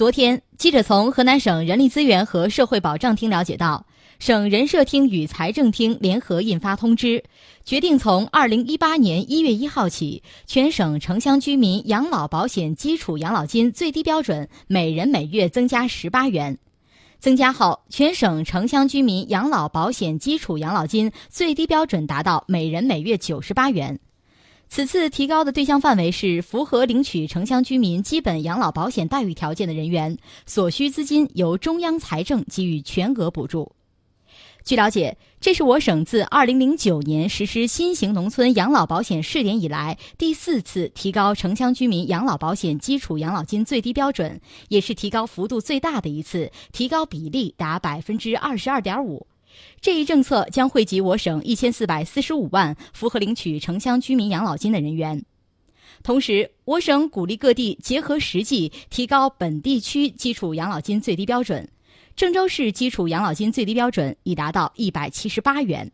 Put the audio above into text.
昨天，记者从河南省人力资源和社会保障厅了解到，省人社厅与财政厅联合印发通知，决定从二零一八年一月一号起，全省城乡居民养老保险基础养老金最低标准每人每月增加十八元。增加后，全省城乡居民养老保险基础养老金最低标准达到每人每月九十八元。此次提高的对象范围是符合领取城乡居民基本养老保险待遇条件的人员，所需资金由中央财政给予全额补助。据了解，这是我省自2009年实施新型农村养老保险试点以来第四次提高城乡居民养老保险基础养老金最低标准，也是提高幅度最大的一次，提高比例达百分之二十二点五。这一政策将惠及我省一千四百四十五万符合领取城乡居民养老金的人员。同时，我省鼓励各地结合实际提高本地区基础养老金最低标准。郑州市基础养老金最低标准已达到一百七十八元。